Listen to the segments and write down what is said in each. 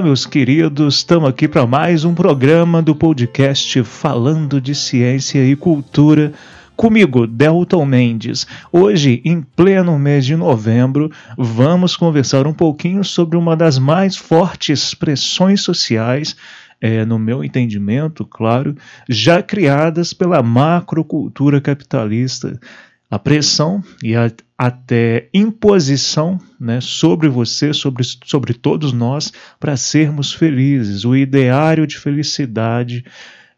Olá, meus queridos, estamos aqui para mais um programa do podcast Falando de Ciência e Cultura. Comigo, Delton Mendes. Hoje, em pleno mês de novembro, vamos conversar um pouquinho sobre uma das mais fortes pressões sociais é, no meu entendimento, claro, já criadas pela macrocultura capitalista. A pressão e a até imposição né, sobre você, sobre, sobre todos nós, para sermos felizes. O ideário de felicidade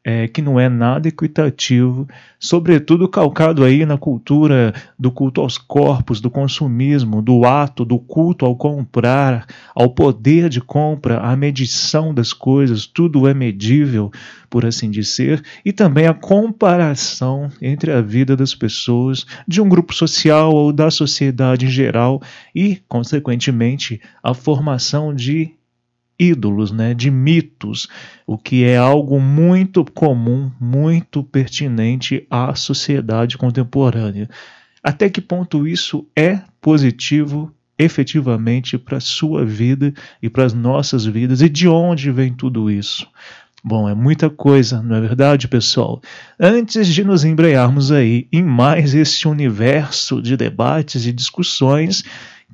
é, que não é nada equitativo, sobretudo calcado aí na cultura do culto aos corpos, do consumismo, do ato, do culto ao comprar, ao poder de compra, à medição das coisas, tudo é medível, por assim dizer, e também a comparação entre a vida das pessoas, de um grupo social ou da sociedade em geral, e, consequentemente, a formação de ídolos, né, de mitos, o que é algo muito comum, muito pertinente à sociedade contemporânea. Até que ponto isso é positivo efetivamente para a sua vida e para as nossas vidas e de onde vem tudo isso? Bom, é muita coisa, não é verdade, pessoal? Antes de nos embrearmos aí em mais esse universo de debates e discussões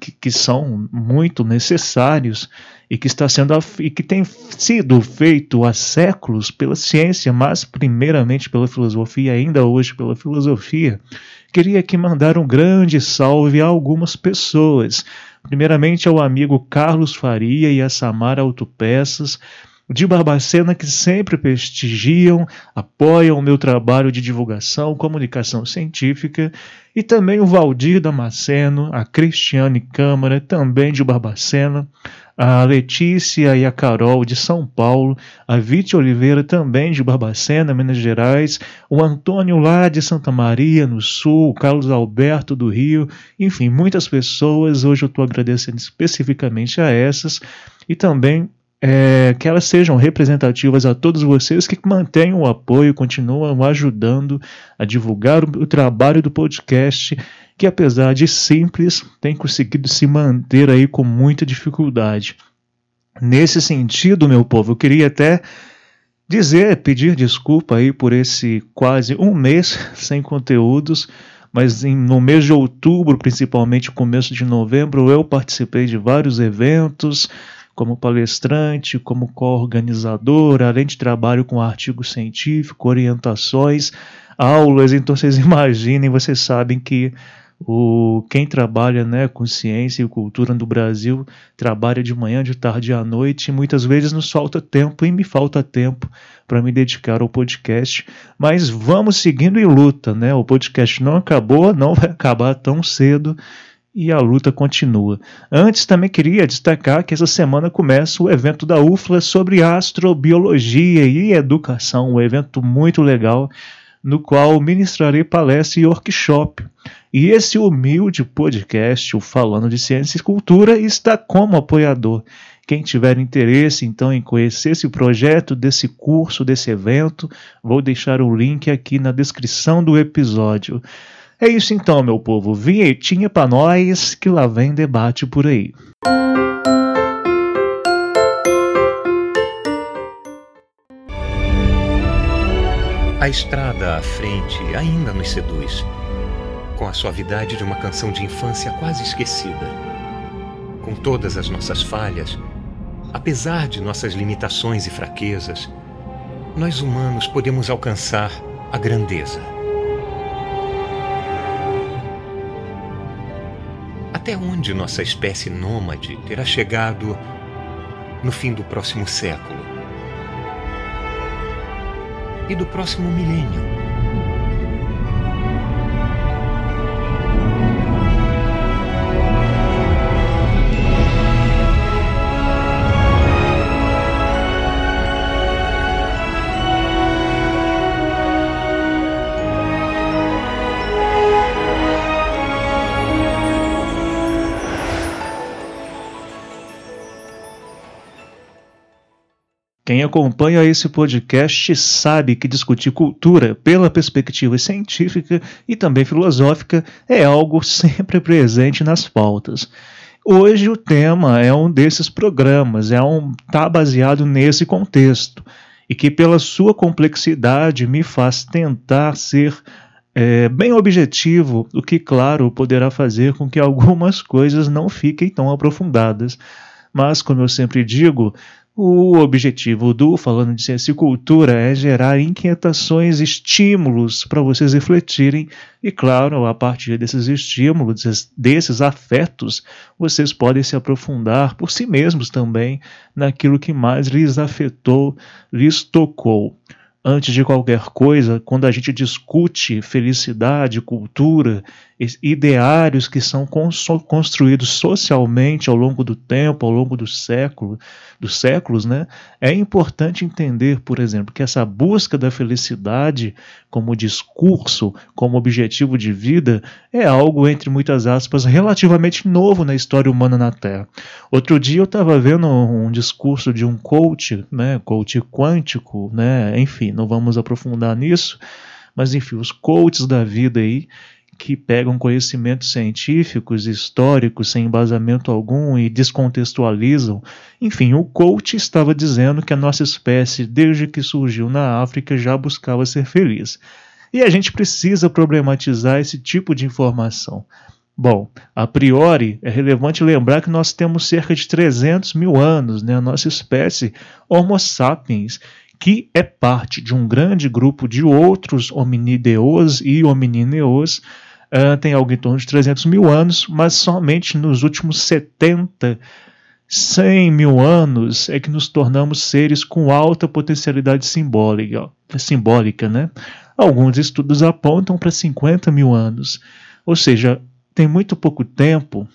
que, que são muito necessários, e que está sendo e que tem sido feito há séculos pela ciência, mas primeiramente pela filosofia, ainda hoje pela filosofia, queria aqui mandar um grande salve a algumas pessoas. Primeiramente ao amigo Carlos Faria e a Samara Autopeças, de Barbacena que sempre prestigiam, apoiam o meu trabalho de divulgação, comunicação científica, e também o Valdir Damasceno, a Cristiane Câmara, também de Barbacena, a Letícia e a Carol de São Paulo, a Vite Oliveira também de Barbacena, Minas Gerais, o Antônio lá de Santa Maria, no Sul, o Carlos Alberto do Rio, enfim, muitas pessoas. Hoje eu estou agradecendo especificamente a essas e também é, que elas sejam representativas a todos vocês que mantenham o apoio, continuam ajudando a divulgar o, o trabalho do podcast, que apesar de simples, tem conseguido se manter aí com muita dificuldade. Nesse sentido, meu povo, eu queria até dizer, pedir desculpa aí por esse quase um mês sem conteúdos, mas em, no mês de outubro, principalmente começo de novembro, eu participei de vários eventos, como palestrante, como co-organizador, além de trabalho com artigo científico, orientações, aulas. Então vocês imaginem, vocês sabem que o, quem trabalha né, com ciência e cultura no Brasil trabalha de manhã, de tarde e à noite, e muitas vezes nos falta tempo e me falta tempo para me dedicar ao podcast. Mas vamos seguindo em luta, né? O podcast não acabou, não vai acabar tão cedo e a luta continua. Antes, também queria destacar que essa semana começa o evento da UFLA sobre astrobiologia e educação, um evento muito legal, no qual ministrarei palestra e workshop. E esse humilde podcast, o Falando de Ciência e Cultura, está como apoiador. Quem tiver interesse, então, em conhecer esse projeto, desse curso, desse evento, vou deixar o link aqui na descrição do episódio. É isso então, meu povo. Vinhetinha pra nós que lá vem debate por aí. A estrada à frente ainda nos seduz, com a suavidade de uma canção de infância quase esquecida. Com todas as nossas falhas, apesar de nossas limitações e fraquezas, nós humanos podemos alcançar a grandeza. Até onde nossa espécie nômade terá chegado no fim do próximo século? e do próximo milênio. Quem acompanha esse podcast sabe que discutir cultura pela perspectiva científica e também filosófica é algo sempre presente nas pautas. Hoje o tema é um desses programas, é um tá baseado nesse contexto e que pela sua complexidade me faz tentar ser é, bem objetivo, o que claro poderá fazer com que algumas coisas não fiquem tão aprofundadas. Mas, como eu sempre digo, o objetivo do Falando de Ciência e Cultura é gerar inquietações, estímulos para vocês refletirem, e claro, a partir desses estímulos, desses afetos, vocês podem se aprofundar por si mesmos também naquilo que mais lhes afetou, lhes tocou. Antes de qualquer coisa, quando a gente discute felicidade, cultura, ideários que são construídos socialmente ao longo do tempo, ao longo do século, dos séculos, né? É importante entender, por exemplo, que essa busca da felicidade como discurso, como objetivo de vida, é algo entre muitas aspas relativamente novo na história humana na Terra. Outro dia eu estava vendo um discurso de um coach, né, coach quântico, né, enfim, não vamos aprofundar nisso, mas enfim, os coaches da vida aí que pegam conhecimentos científicos, históricos, sem embasamento algum e descontextualizam. Enfim, o coach estava dizendo que a nossa espécie, desde que surgiu na África, já buscava ser feliz. E a gente precisa problematizar esse tipo de informação. Bom, a priori, é relevante lembrar que nós temos cerca de 300 mil anos, né? a nossa espécie Homo sapiens, que é parte de um grande grupo de outros hominideus e hominineus uh, tem algo em torno de 300 mil anos, mas somente nos últimos 70, 100 mil anos é que nos tornamos seres com alta potencialidade simbólica, simbólica né? Alguns estudos apontam para 50 mil anos, ou seja, tem muito pouco tempo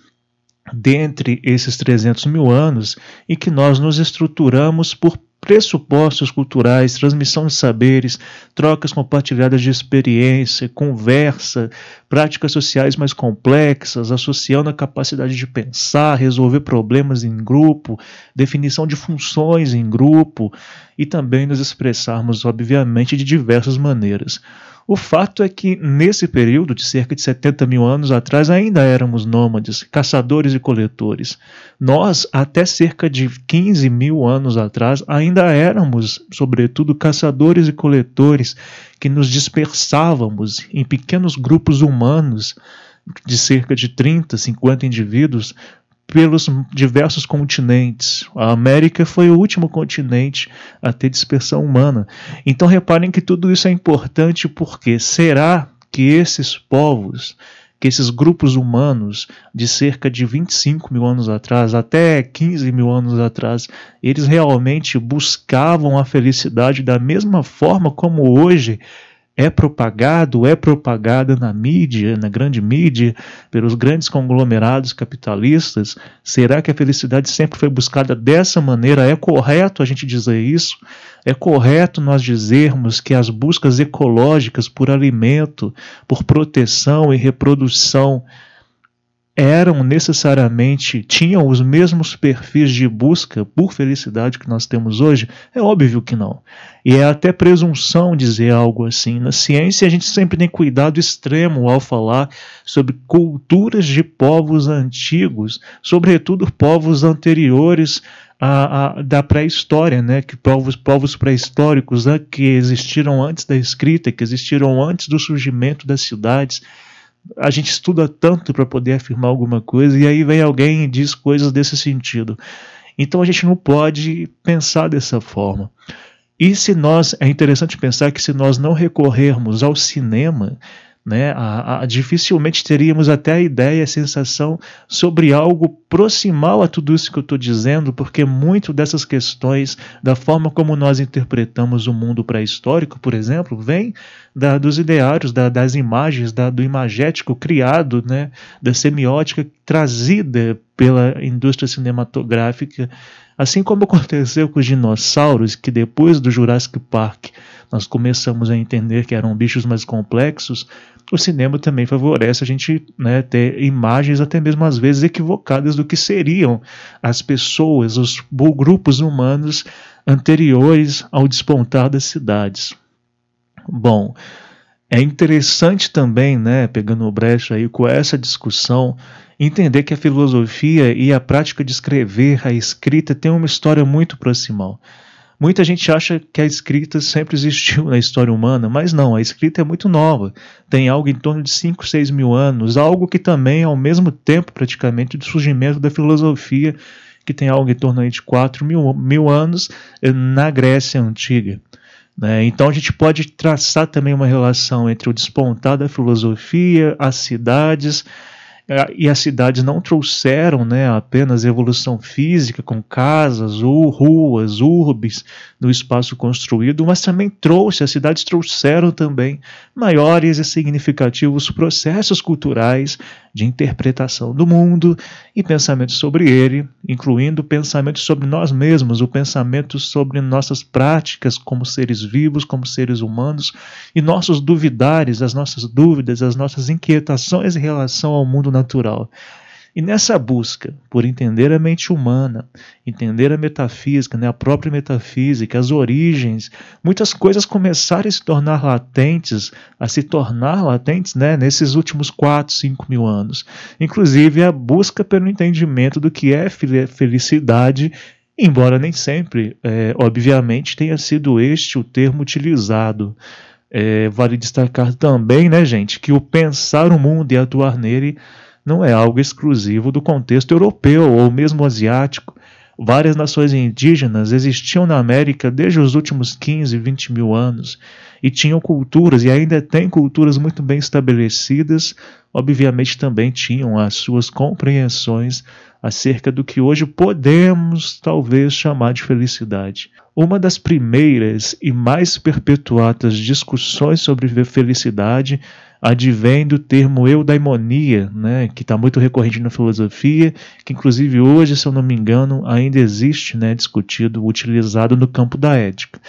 dentre esses 300 mil anos em que nós nos estruturamos por pressupostos culturais, transmissão de saberes, trocas compartilhadas de experiência, conversa, práticas sociais mais complexas, associando a capacidade de pensar, resolver problemas em grupo, definição de funções em grupo e também nos expressarmos, obviamente, de diversas maneiras. O fato é que, nesse período de cerca de 70 mil anos atrás, ainda éramos nômades, caçadores e coletores. Nós, até cerca de 15 mil anos atrás, ainda éramos, sobretudo, caçadores e coletores que nos dispersávamos em pequenos grupos humanos de cerca de 30, 50 indivíduos pelos diversos continentes. A América foi o último continente a ter dispersão humana. Então reparem que tudo isso é importante porque será que esses povos, que esses grupos humanos de cerca de 25 mil anos atrás, até 15 mil anos atrás, eles realmente buscavam a felicidade da mesma forma como hoje é propagado, é propagada na mídia, na grande mídia, pelos grandes conglomerados capitalistas? Será que a felicidade sempre foi buscada dessa maneira? É correto a gente dizer isso? É correto nós dizermos que as buscas ecológicas por alimento, por proteção e reprodução eram necessariamente, tinham os mesmos perfis de busca por felicidade que nós temos hoje? É óbvio que não. E é até presunção dizer algo assim. Na ciência, a gente sempre tem cuidado extremo ao falar sobre culturas de povos antigos, sobretudo povos anteriores a, da pré-história, né? que povos, povos pré-históricos né? que existiram antes da escrita, que existiram antes do surgimento das cidades a gente estuda tanto para poder afirmar alguma coisa e aí vem alguém e diz coisas desse sentido. Então a gente não pode pensar dessa forma. E se nós, é interessante pensar que se nós não recorrermos ao cinema, né? A, a, dificilmente teríamos até a ideia, a sensação sobre algo proximal a tudo isso que eu estou dizendo, porque muito dessas questões, da forma como nós interpretamos o mundo pré-histórico, por exemplo, vem da, dos ideários, da, das imagens, da, do imagético criado, né? da semiótica trazida pela indústria cinematográfica, assim como aconteceu com os dinossauros, que depois do Jurassic Park nós começamos a entender que eram bichos mais complexos, o cinema também favorece a gente né, ter imagens até mesmo às vezes equivocadas do que seriam as pessoas, os grupos humanos anteriores ao despontar das cidades. Bom, é interessante também, né, pegando o brecha aí com essa discussão, entender que a filosofia e a prática de escrever, a escrita, tem uma história muito proximal. Muita gente acha que a escrita sempre existiu na história humana, mas não, a escrita é muito nova. Tem algo em torno de 5, 6 mil anos, algo que também é ao mesmo tempo praticamente do surgimento da filosofia, que tem algo em torno de 4 mil, mil anos eh, na Grécia Antiga. Né? Então a gente pode traçar também uma relação entre o despontar da filosofia, as cidades, e as cidades não trouxeram né, apenas evolução física com casas ou ruas, urbes no espaço construído, mas também trouxe, as cidades trouxeram também maiores e significativos processos culturais de interpretação do mundo e pensamento sobre ele, incluindo pensamentos sobre nós mesmos, o pensamento sobre nossas práticas como seres vivos, como seres humanos e nossos duvidares, as nossas dúvidas, as nossas inquietações em relação ao mundo natural. E nessa busca por entender a mente humana, entender a metafísica, né, a própria metafísica, as origens, muitas coisas começaram a se tornar latentes, a se tornar latentes né, nesses últimos 4, 5 mil anos. Inclusive a busca pelo entendimento do que é felicidade embora nem sempre, é, obviamente, tenha sido este o termo utilizado. É, vale destacar também, né, gente, que o pensar o mundo e atuar nele não é algo exclusivo do contexto europeu ou mesmo asiático. Várias nações indígenas existiam na América desde os últimos 15, 20 mil anos e tinham culturas e ainda têm culturas muito bem estabelecidas. Obviamente também tinham as suas compreensões acerca do que hoje podemos talvez chamar de felicidade. Uma das primeiras e mais perpetuadas discussões sobre felicidade advém do termo eudaimonia, né, que está muito recorrente na filosofia, que inclusive hoje, se eu não me engano, ainda existe né, discutido, utilizado no campo da ética.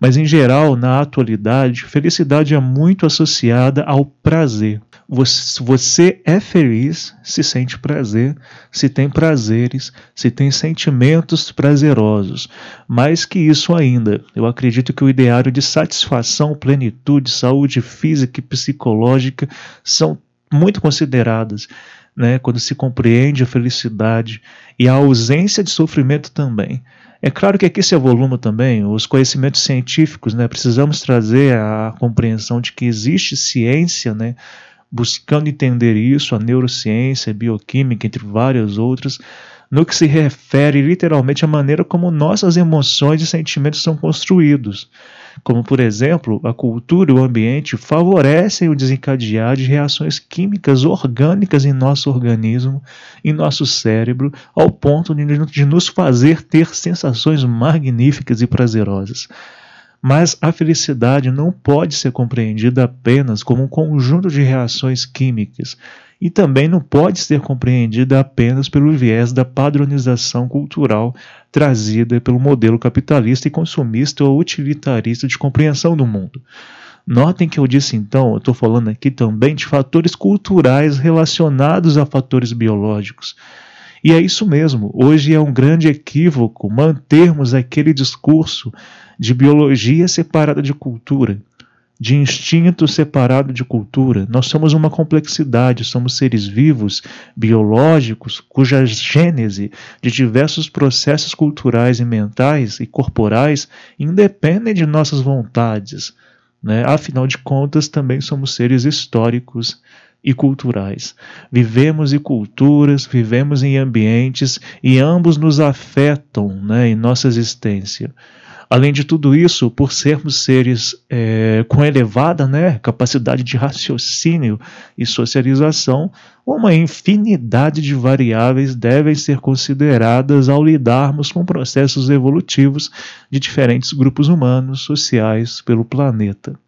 Mas em geral, na atualidade, felicidade é muito associada ao prazer. Você, você é feliz se sente prazer, se tem prazeres, se tem sentimentos prazerosos. Mais que isso ainda, eu acredito que o ideário de satisfação, plenitude, saúde física e psicológica são muito consideradas. Né, quando se compreende a felicidade e a ausência de sofrimento também. É claro que aqui se evoluma também os conhecimentos científicos, né? Precisamos trazer a compreensão de que existe ciência, né? Buscando entender isso, a neurociência, a bioquímica, entre várias outras, no que se refere literalmente à maneira como nossas emoções e sentimentos são construídos como por exemplo, a cultura e o ambiente favorecem o desencadear de reações químicas orgânicas em nosso organismo, em nosso cérebro, ao ponto de nos fazer ter sensações magníficas e prazerosas. Mas a felicidade não pode ser compreendida apenas como um conjunto de reações químicas e também não pode ser compreendida apenas pelo viés da padronização cultural trazida pelo modelo capitalista e consumista ou utilitarista de compreensão do mundo. Notem que eu disse então, eu estou falando aqui também de fatores culturais relacionados a fatores biológicos. E é isso mesmo, hoje é um grande equívoco mantermos aquele discurso de biologia separada de cultura de instinto separado de cultura. Nós somos uma complexidade, somos seres vivos, biológicos, cuja gênese de diversos processos culturais e mentais e corporais independem de nossas vontades. Né? Afinal de contas, também somos seres históricos e culturais. Vivemos em culturas, vivemos em ambientes e ambos nos afetam né, em nossa existência. Além de tudo isso, por sermos seres é, com elevada né, capacidade de raciocínio e socialização, uma infinidade de variáveis devem ser consideradas ao lidarmos com processos evolutivos de diferentes grupos humanos sociais pelo planeta.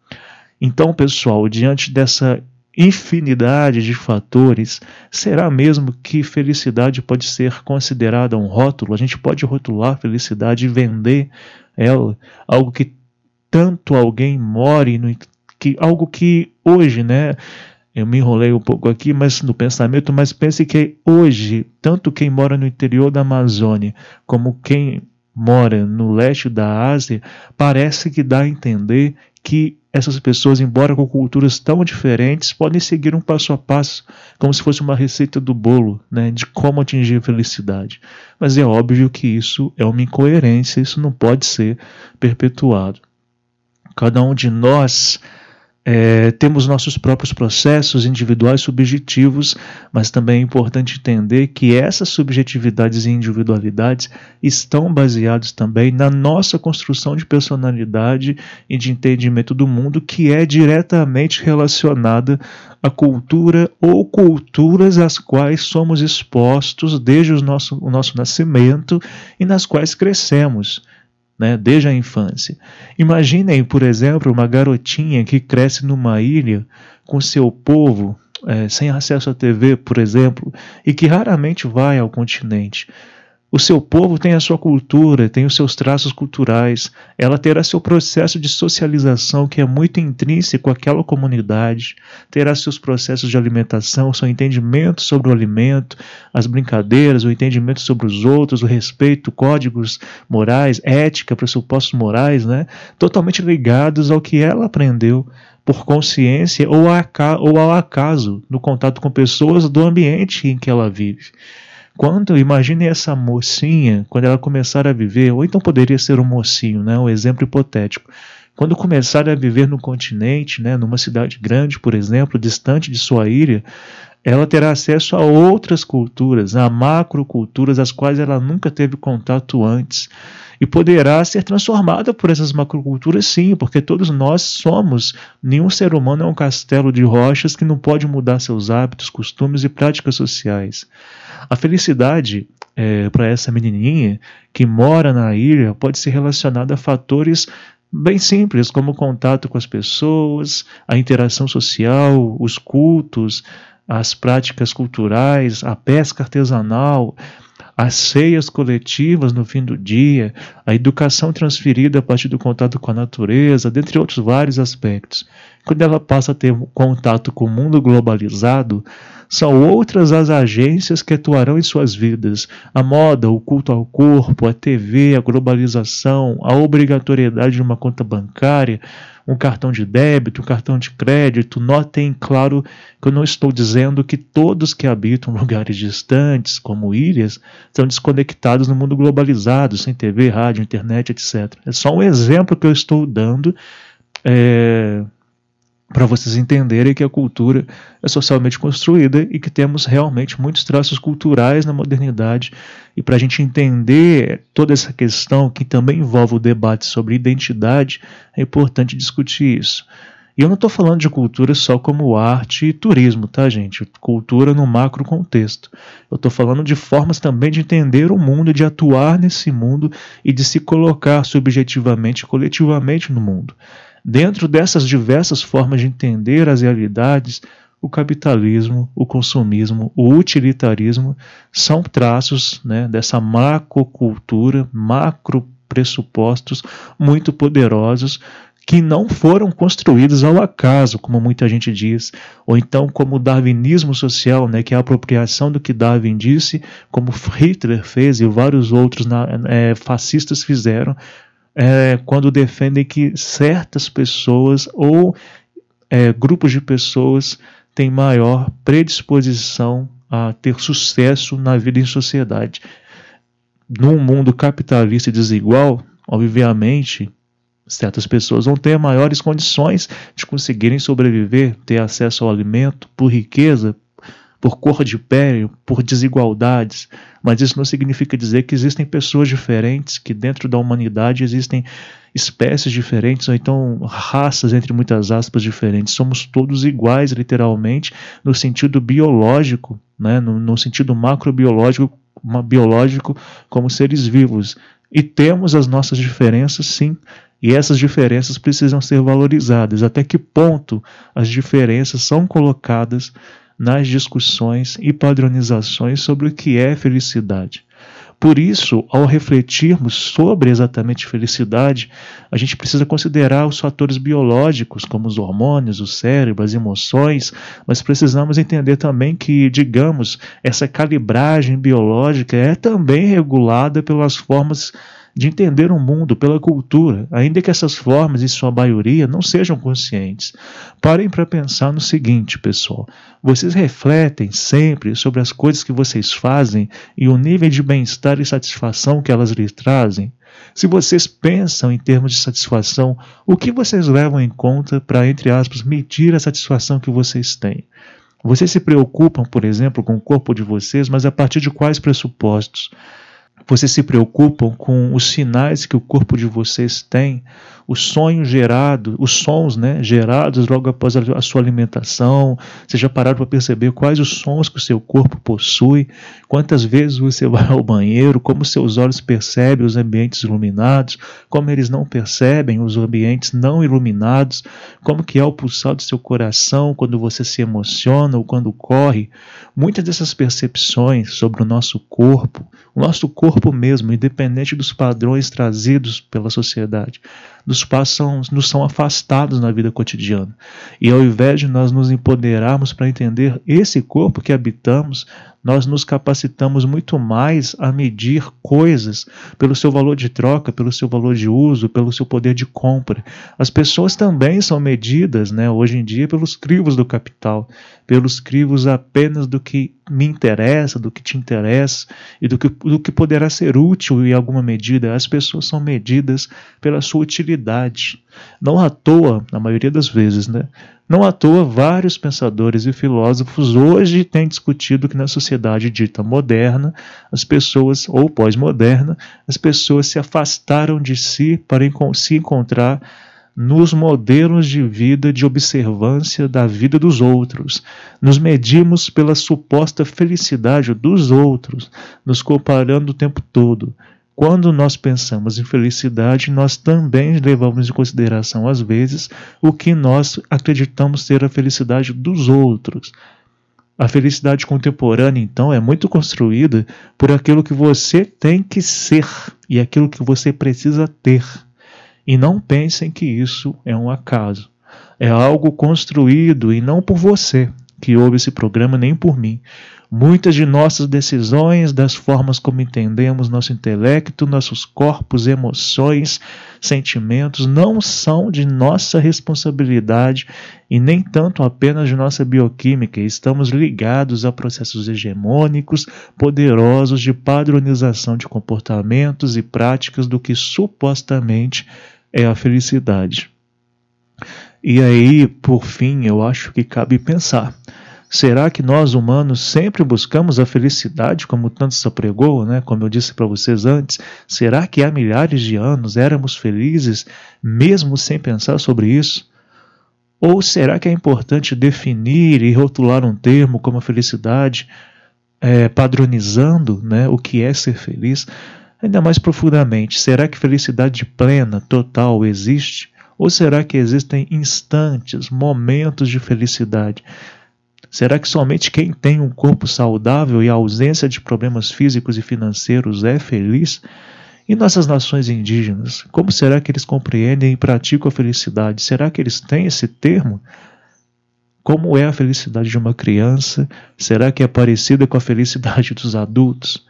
Então, pessoal, diante dessa infinidade de fatores, será mesmo que felicidade pode ser considerada um rótulo? A gente pode rotular felicidade e vender ela, algo que tanto alguém more no que algo que hoje, né, eu me enrolei um pouco aqui, mas no pensamento, mas pense que hoje, tanto quem mora no interior da Amazônia, como quem mora no leste da Ásia, parece que dá a entender que essas pessoas, embora com culturas tão diferentes, podem seguir um passo a passo, como se fosse uma receita do bolo, né, de como atingir a felicidade. Mas é óbvio que isso é uma incoerência, isso não pode ser perpetuado. Cada um de nós é, temos nossos próprios processos individuais subjetivos, mas também é importante entender que essas subjetividades e individualidades estão baseadas também na nossa construção de personalidade e de entendimento do mundo, que é diretamente relacionada à cultura ou culturas às quais somos expostos desde o nosso, o nosso nascimento e nas quais crescemos né, desde a infância. Imaginem, por exemplo, uma garotinha que cresce numa ilha com seu povo, é, sem acesso à TV, por exemplo, e que raramente vai ao continente. O seu povo tem a sua cultura, tem os seus traços culturais, ela terá seu processo de socialização que é muito intrínseco àquela comunidade, terá seus processos de alimentação, seu entendimento sobre o alimento, as brincadeiras, o entendimento sobre os outros, o respeito, códigos morais, ética, pressupostos morais, né? totalmente ligados ao que ela aprendeu por consciência ou ao acaso no contato com pessoas do ambiente em que ela vive. Quando, imagine essa mocinha, quando ela começar a viver, ou então poderia ser um mocinho, né, um exemplo hipotético. Quando começar a viver no continente, né, numa cidade grande, por exemplo, distante de sua ilha, ela terá acesso a outras culturas, a macroculturas, as quais ela nunca teve contato antes. E poderá ser transformada por essas macroculturas, sim, porque todos nós somos. Nenhum ser humano é um castelo de rochas que não pode mudar seus hábitos, costumes e práticas sociais. A felicidade é, para essa menininha que mora na ilha pode ser relacionada a fatores bem simples, como o contato com as pessoas, a interação social, os cultos, as práticas culturais, a pesca artesanal, as ceias coletivas no fim do dia, a educação transferida a partir do contato com a natureza, dentre outros vários aspectos. Quando ela passa a ter contato com o mundo globalizado, são outras as agências que atuarão em suas vidas: a moda, o culto ao corpo, a TV, a globalização, a obrigatoriedade de uma conta bancária, um cartão de débito, um cartão de crédito. Notem, claro, que eu não estou dizendo que todos que habitam lugares distantes, como ilhas, estão desconectados no mundo globalizado, sem TV, rádio, internet, etc. É só um exemplo que eu estou dando. É, para vocês entenderem que a cultura é socialmente construída e que temos realmente muitos traços culturais na modernidade. E para a gente entender toda essa questão, que também envolve o debate sobre identidade, é importante discutir isso. E eu não estou falando de cultura só como arte e turismo, tá, gente? Cultura no macro contexto. Eu estou falando de formas também de entender o mundo, de atuar nesse mundo e de se colocar subjetivamente e coletivamente no mundo. Dentro dessas diversas formas de entender as realidades, o capitalismo, o consumismo, o utilitarismo são traços né, dessa macrocultura, macro pressupostos muito poderosos que não foram construídos ao acaso, como muita gente diz, ou então como o darwinismo social, né, que é a apropriação do que Darwin disse, como Hitler fez e vários outros é, fascistas fizeram, é, quando defendem que certas pessoas ou é, grupos de pessoas têm maior predisposição a ter sucesso na vida em sociedade. Num mundo capitalista e desigual, obviamente, certas pessoas vão ter maiores condições de conseguirem sobreviver, ter acesso ao alimento, por riqueza, por cor de pele, por desigualdades, mas isso não significa dizer que existem pessoas diferentes, que dentro da humanidade existem espécies diferentes, ou então raças, entre muitas aspas, diferentes. Somos todos iguais, literalmente, no sentido biológico, né? no, no sentido macrobiológico, biológico como seres vivos. E temos as nossas diferenças, sim, e essas diferenças precisam ser valorizadas. Até que ponto as diferenças são colocadas nas discussões e padronizações sobre o que é felicidade. Por isso, ao refletirmos sobre exatamente felicidade, a gente precisa considerar os fatores biológicos, como os hormônios, o cérebro, as emoções, mas precisamos entender também que, digamos, essa calibragem biológica é também regulada pelas formas de entender o mundo pela cultura, ainda que essas formas, em sua maioria, não sejam conscientes. Parem para pensar no seguinte, pessoal: vocês refletem sempre sobre as coisas que vocês fazem e o nível de bem-estar e satisfação que elas lhes trazem? Se vocês pensam em termos de satisfação, o que vocês levam em conta para, entre aspas, medir a satisfação que vocês têm? Vocês se preocupam, por exemplo, com o corpo de vocês, mas a partir de quais pressupostos? Vocês se preocupam com os sinais que o corpo de vocês tem, os sonhos gerados, os sons né, gerados logo após a sua alimentação. Vocês já pararam para perceber quais os sons que o seu corpo possui, quantas vezes você vai ao banheiro, como seus olhos percebem os ambientes iluminados, como eles não percebem os ambientes não iluminados, como que é o pulsar do seu coração quando você se emociona ou quando corre. Muitas dessas percepções sobre o nosso corpo, o nosso corpo mesmo, independente dos padrões trazidos pela sociedade, nos passam, nos são afastados na vida cotidiana. E ao invés de nós nos empoderarmos para entender esse corpo que habitamos, nós nos capacitamos muito mais a medir coisas pelo seu valor de troca, pelo seu valor de uso, pelo seu poder de compra. As pessoas também são medidas, né, hoje em dia, pelos crivos do capital, pelos crivos apenas do que me interessa, do que te interessa e do que, do que poderá ser útil em alguma medida. As pessoas são medidas pela sua utilidade. Não à toa, na maioria das vezes, né? Não à toa, vários pensadores e filósofos hoje têm discutido que na sociedade dita moderna, as pessoas, ou pós-moderna, as pessoas se afastaram de si para se encontrar nos modelos de vida de observância da vida dos outros. Nos medimos pela suposta felicidade dos outros, nos comparando o tempo todo. Quando nós pensamos em felicidade, nós também levamos em consideração, às vezes, o que nós acreditamos ser a felicidade dos outros. A felicidade contemporânea, então, é muito construída por aquilo que você tem que ser e aquilo que você precisa ter. E não pensem que isso é um acaso. É algo construído e não por você que ouve esse programa, nem por mim. Muitas de nossas decisões, das formas como entendemos nosso intelecto, nossos corpos, emoções, sentimentos, não são de nossa responsabilidade e nem tanto apenas de nossa bioquímica. Estamos ligados a processos hegemônicos, poderosos de padronização de comportamentos e práticas do que supostamente é a felicidade. E aí, por fim, eu acho que cabe pensar Será que nós humanos sempre buscamos a felicidade, como tanto se apregou, né? como eu disse para vocês antes? Será que há milhares de anos éramos felizes mesmo sem pensar sobre isso? Ou será que é importante definir e rotular um termo como a felicidade, é, padronizando né, o que é ser feliz? Ainda mais profundamente, será que felicidade plena, total, existe? Ou será que existem instantes, momentos de felicidade? Será que somente quem tem um corpo saudável e a ausência de problemas físicos e financeiros é feliz? E nossas nações indígenas, como será que eles compreendem e praticam a felicidade? Será que eles têm esse termo? Como é a felicidade de uma criança? Será que é parecida com a felicidade dos adultos?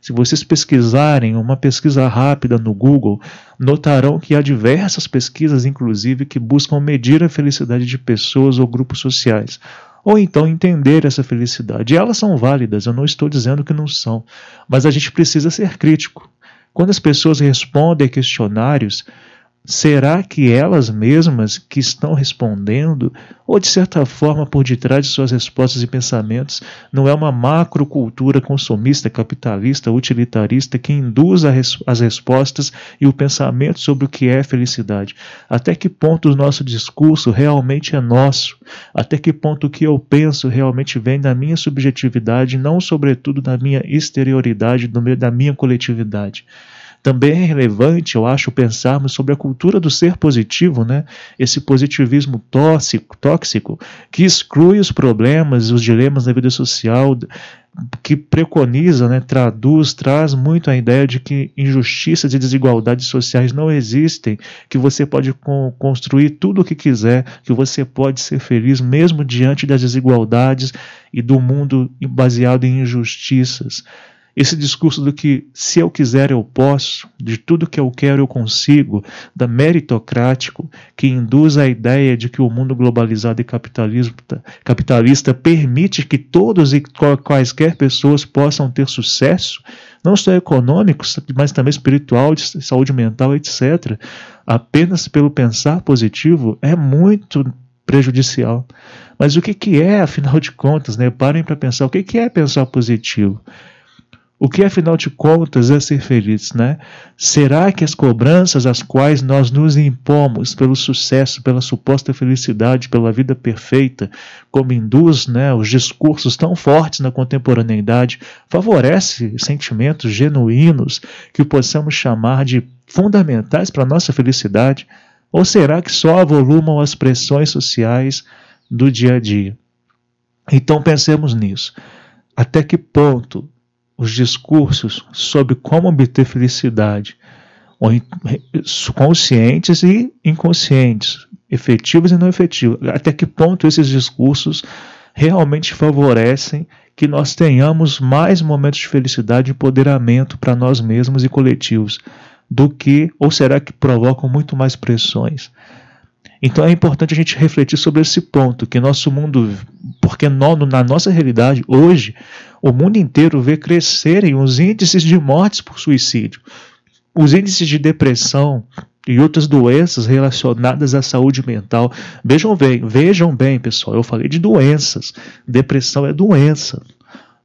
Se vocês pesquisarem uma pesquisa rápida no Google, notarão que há diversas pesquisas, inclusive, que buscam medir a felicidade de pessoas ou grupos sociais ou então entender essa felicidade. E elas são válidas, eu não estou dizendo que não são, mas a gente precisa ser crítico. Quando as pessoas respondem questionários, Será que elas mesmas que estão respondendo, ou de certa forma por detrás de suas respostas e pensamentos, não é uma macrocultura consumista, capitalista, utilitarista que induz res as respostas e o pensamento sobre o que é felicidade? Até que ponto o nosso discurso realmente é nosso? Até que ponto o que eu penso realmente vem da minha subjetividade, não sobretudo da minha exterioridade, da minha coletividade? Também é relevante, eu acho, pensarmos sobre a cultura do ser positivo, né? esse positivismo tóxico, tóxico que exclui os problemas, os dilemas da vida social, que preconiza, né, traduz, traz muito a ideia de que injustiças e desigualdades sociais não existem, que você pode construir tudo o que quiser, que você pode ser feliz mesmo diante das desigualdades e do mundo baseado em injustiças. Esse discurso do que se eu quiser eu posso, de tudo que eu quero eu consigo, da meritocrático, que induz a ideia de que o mundo globalizado e capitalista permite que todos e quaisquer pessoas possam ter sucesso, não só econômico, mas também espiritual, de saúde mental, etc., apenas pelo pensar positivo, é muito prejudicial. Mas o que, que é, afinal de contas, né? Parem para pensar, o que, que é pensar positivo? O que afinal de contas é ser feliz, né? Será que as cobranças às quais nós nos impomos pelo sucesso, pela suposta felicidade, pela vida perfeita, como induz, né, os discursos tão fortes na contemporaneidade, favorece sentimentos genuínos que possamos chamar de fundamentais para a nossa felicidade? Ou será que só avolumam as pressões sociais do dia a dia? Então pensemos nisso. Até que ponto os discursos sobre como obter felicidade, conscientes e inconscientes, efetivos e não efetivos. Até que ponto esses discursos realmente favorecem que nós tenhamos mais momentos de felicidade e empoderamento para nós mesmos e coletivos do que, ou será que provocam muito mais pressões? Então é importante a gente refletir sobre esse ponto, que nosso mundo, porque na nossa realidade, hoje, o mundo inteiro vê crescerem os índices de mortes por suicídio, os índices de depressão e outras doenças relacionadas à saúde mental. Vejam bem, vejam bem, pessoal, eu falei de doenças. Depressão é doença.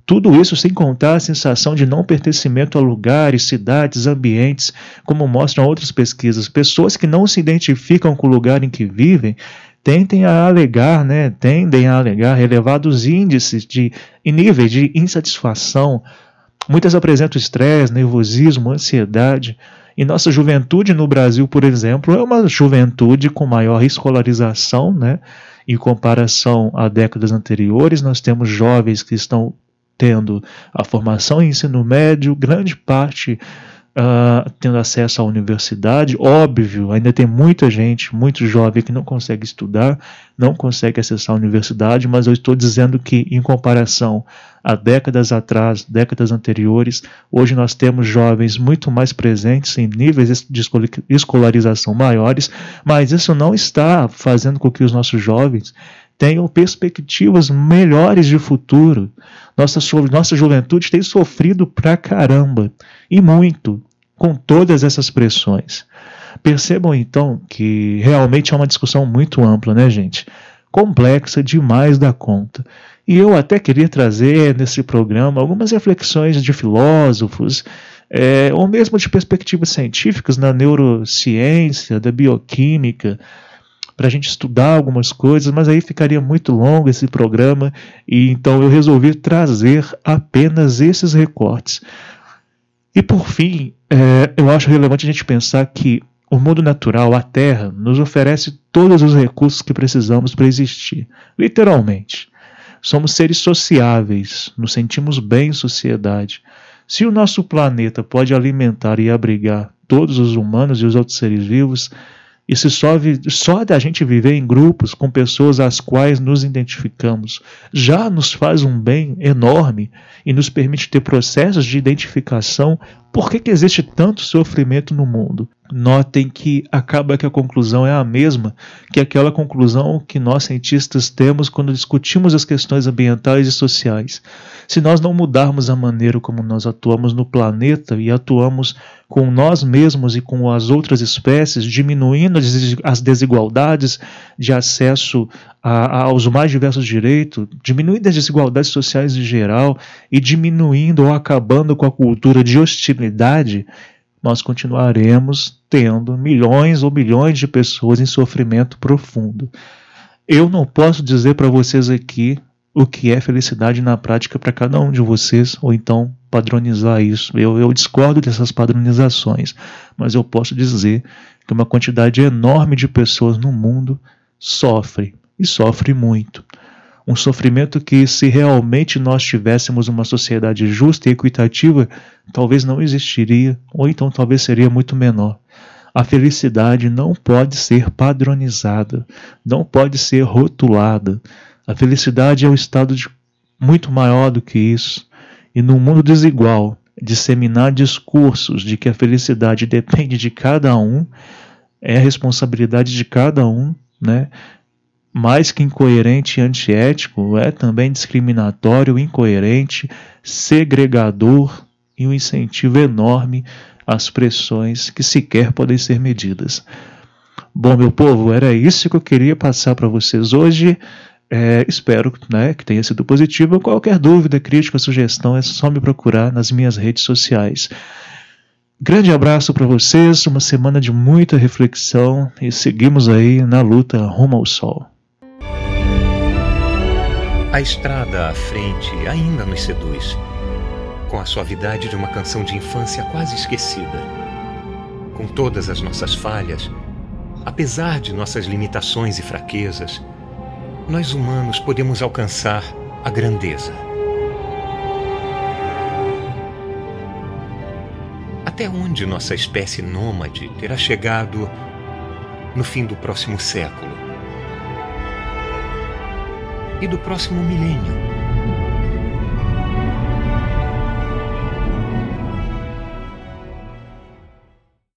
Tudo isso sem contar a sensação de não pertencimento a lugares, cidades, ambientes, como mostram outras pesquisas. Pessoas que não se identificam com o lugar em que vivem tendem a alegar, né, tendem a alegar elevados índices de e níveis de insatisfação. Muitas apresentam estresse, nervosismo, ansiedade. E nossa juventude no Brasil, por exemplo, é uma juventude com maior escolarização, né? Em comparação a décadas anteriores, nós temos jovens que estão tendo a formação em ensino médio, grande parte uh, tendo acesso à universidade. Óbvio, ainda tem muita gente, muito jovem que não consegue estudar, não consegue acessar a universidade, mas eu estou dizendo que, em comparação a décadas atrás, décadas anteriores, hoje nós temos jovens muito mais presentes em níveis de escolarização maiores, mas isso não está fazendo com que os nossos jovens tenham perspectivas melhores de futuro. Nossa, nossa juventude tem sofrido pra caramba, e muito, com todas essas pressões. Percebam então que realmente é uma discussão muito ampla, né, gente? Complexa demais da conta. E eu até queria trazer nesse programa algumas reflexões de filósofos, é, ou mesmo de perspectivas científicas na neurociência, da bioquímica, para a gente estudar algumas coisas, mas aí ficaria muito longo esse programa e então eu resolvi trazer apenas esses recortes. E por fim, é, eu acho relevante a gente pensar que o mundo natural, a Terra, nos oferece todos os recursos que precisamos para existir, literalmente. Somos seres sociáveis, nos sentimos bem em sociedade. Se o nosso planeta pode alimentar e abrigar todos os humanos e os outros seres vivos, e se só, só da gente viver em grupos com pessoas às quais nos identificamos já nos faz um bem enorme e nos permite ter processos de identificação Por que, que existe tanto sofrimento no mundo? Notem que acaba que a conclusão é a mesma que aquela conclusão que nós cientistas temos quando discutimos as questões ambientais e sociais. Se nós não mudarmos a maneira como nós atuamos no planeta e atuamos com nós mesmos e com as outras espécies, diminuindo as desigualdades de acesso a, aos mais diversos direitos, diminuindo as desigualdades sociais em geral e diminuindo ou acabando com a cultura de hostilidade, nós continuaremos tendo milhões ou bilhões de pessoas em sofrimento profundo. Eu não posso dizer para vocês aqui o que é felicidade na prática para cada um de vocês, ou então padronizar isso. Eu, eu, discordo dessas padronizações, mas eu posso dizer que uma quantidade enorme de pessoas no mundo sofre, e sofre muito. Um sofrimento que, se realmente nós tivéssemos uma sociedade justa e equitativa, talvez não existiria, ou então talvez seria muito menor. A felicidade não pode ser padronizada, não pode ser rotulada. A felicidade é um estado de muito maior do que isso. E num mundo desigual, disseminar discursos de que a felicidade depende de cada um é a responsabilidade de cada um, né? Mais que incoerente e antiético, é também discriminatório, incoerente, segregador e um incentivo enorme às pressões que sequer podem ser medidas. Bom, meu povo, era isso que eu queria passar para vocês hoje. É, espero né, que tenha sido positivo. Qualquer dúvida, crítica, sugestão é só me procurar nas minhas redes sociais. Grande abraço para vocês, uma semana de muita reflexão e seguimos aí na luta rumo ao sol. A estrada à frente ainda nos seduz, com a suavidade de uma canção de infância quase esquecida. Com todas as nossas falhas, apesar de nossas limitações e fraquezas, nós humanos podemos alcançar a grandeza. Até onde nossa espécie nômade terá chegado no fim do próximo século e do próximo milênio?